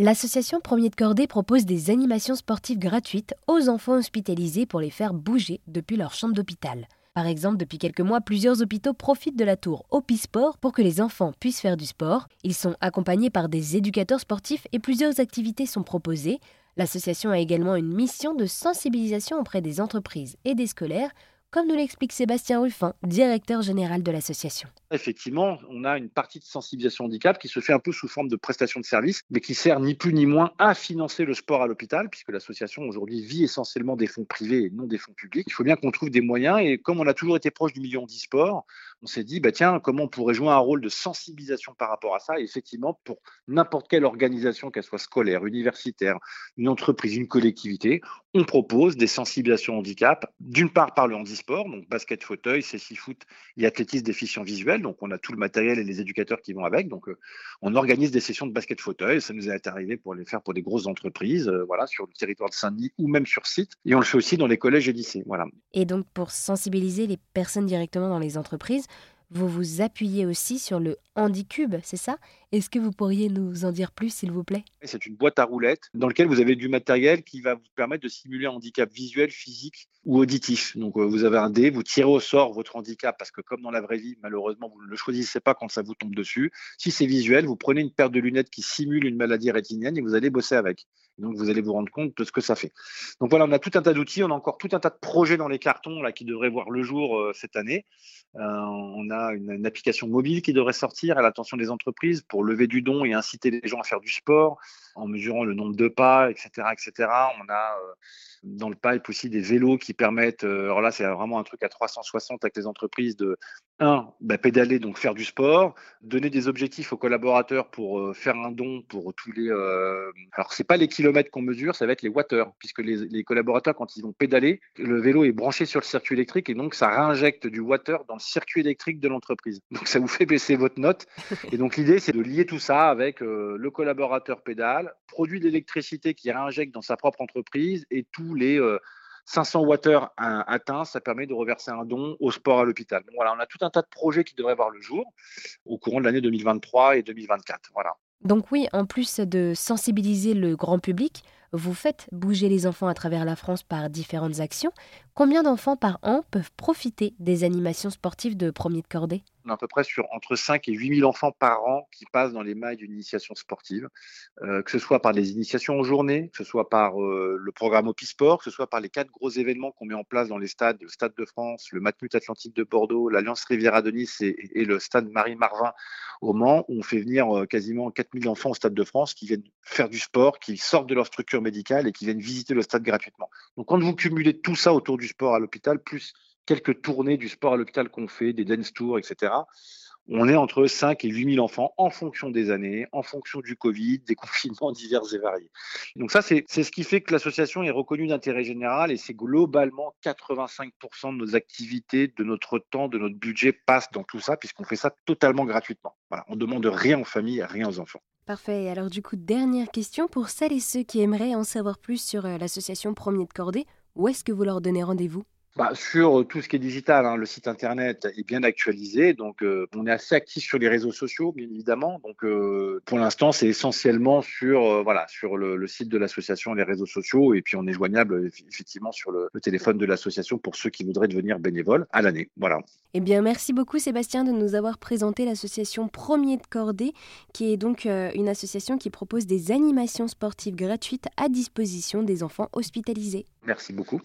L'association Premier de Cordée propose des animations sportives gratuites aux enfants hospitalisés pour les faire bouger depuis leur chambre d'hôpital. Par exemple, depuis quelques mois, plusieurs hôpitaux profitent de la tour Opisport pour que les enfants puissent faire du sport. Ils sont accompagnés par des éducateurs sportifs et plusieurs activités sont proposées. L'association a également une mission de sensibilisation auprès des entreprises et des scolaires comme nous l'explique Sébastien Ruffin, directeur général de l'association. Effectivement, on a une partie de sensibilisation handicap qui se fait un peu sous forme de prestation de service, mais qui sert ni plus ni moins à financer le sport à l'hôpital, puisque l'association aujourd'hui vit essentiellement des fonds privés et non des fonds publics. Il faut bien qu'on trouve des moyens, et comme on a toujours été proche du million d'e-sport, on s'est dit, bah tiens, comment on pourrait jouer un rôle de sensibilisation par rapport à ça? Et effectivement, pour n'importe quelle organisation, qu'elle soit scolaire, universitaire, une entreprise, une collectivité, on propose des sensibilisations handicap, d'une part par le handisport, donc basket, fauteuil, six foot et athlétisme déficient visuel. Donc on a tout le matériel et les éducateurs qui vont avec. Donc euh, on organise des sessions de basket fauteuil. Ça nous est arrivé pour les faire pour des grosses entreprises, euh, voilà, sur le territoire de Saint-Denis ou même sur site. Et on le fait aussi dans les collèges et lycées. Voilà. Et donc pour sensibiliser les personnes directement dans les entreprises, vous vous appuyez aussi sur le Handicube, c'est ça? Est-ce que vous pourriez nous en dire plus, s'il vous plaît? C'est une boîte à roulettes dans laquelle vous avez du matériel qui va vous permettre de simuler un handicap visuel, physique ou auditif. Donc euh, vous avez un dé, vous tirez au sort votre handicap parce que comme dans la vraie vie, malheureusement, vous ne le choisissez pas quand ça vous tombe dessus. Si c'est visuel, vous prenez une paire de lunettes qui simule une maladie rétinienne et vous allez bosser avec. Donc vous allez vous rendre compte de ce que ça fait. Donc voilà, on a tout un tas d'outils, on a encore tout un tas de projets dans les cartons là qui devraient voir le jour euh, cette année. Euh, on a une, application mobile qui devrait sortir à l'attention des entreprises pour lever du don et inciter les gens à faire du sport en mesurant le nombre de pas, etc., etc. On a euh, dans le pipe aussi des vélos qui permettent, euh, alors là c'est vraiment un truc à 360 avec les entreprises de un, bah, pédaler, donc faire du sport, donner des objectifs aux collaborateurs pour euh, faire un don pour tous les. Alors, c'est pas les kilomètres qu'on mesure, ça va être les watters, puisque les, les, collaborateurs, quand ils vont pédaler, le vélo est branché sur le circuit électrique et donc ça réinjecte du water dans le circuit électrique de l'entreprise. Donc, ça vous fait baisser votre note. Et donc, l'idée, c'est de lier tout ça avec euh, le collaborateur pédale, produit d'électricité qui réinjecte dans sa propre entreprise et tous les. Euh, 500 watters atteints, ça permet de reverser un don au sport à l'hôpital. voilà, on a tout un tas de projets qui devraient voir le jour au courant de l'année 2023 et 2024. Voilà. Donc oui, en plus de sensibiliser le grand public, vous faites bouger les enfants à travers la France par différentes actions. Combien d'enfants par an peuvent profiter des animations sportives de premier de cordée? On est à peu près sur entre 5 et 8 000 enfants par an qui passent dans les mailles d'une initiation sportive, euh, que ce soit par des initiations en journée, que ce soit par euh, le programme Opisport, que ce soit par les quatre gros événements qu'on met en place dans les stades, le Stade de France, le Matmut Atlantique de Bordeaux, l'Alliance Riviera de Nice et, le Stade Marie-Marvin au Mans, où on fait venir euh, quasiment 4 000 enfants au Stade de France qui viennent faire du sport, qui sortent de leur structure médicale et qui viennent visiter le stade gratuitement. Donc quand vous cumulez tout ça autour du sport à l'hôpital, plus quelques tournées du sport à l'hôpital qu'on fait, des dance tours, etc., on est entre 5 et 8 000 enfants en fonction des années, en fonction du Covid, des confinements divers et variés. Donc ça, c'est ce qui fait que l'association est reconnue d'intérêt général et c'est globalement 85% de nos activités, de notre temps, de notre budget passent dans tout ça puisqu'on fait ça totalement gratuitement. Voilà, on demande rien aux familles, rien aux enfants. Parfait. Alors du coup, dernière question pour celles et ceux qui aimeraient en savoir plus sur euh, l'association Premier de Cordée. Où est-ce que vous leur donnez rendez-vous? Bah, sur tout ce qui est digital, hein, le site internet est bien actualisé, donc euh, on est assez actif sur les réseaux sociaux, bien évidemment. Donc euh, pour l'instant, c'est essentiellement sur euh, voilà sur le, site de l'association, les réseaux sociaux, et puis on est joignable effectivement sur le, téléphone de l'association pour ceux qui voudraient devenir bénévoles à l'année. Voilà. Eh bien, merci beaucoup Sébastien de nous avoir présenté l'association Premier de Cordée, qui est donc une association qui propose des animations sportives gratuites à disposition des enfants hospitalisés. Merci beaucoup.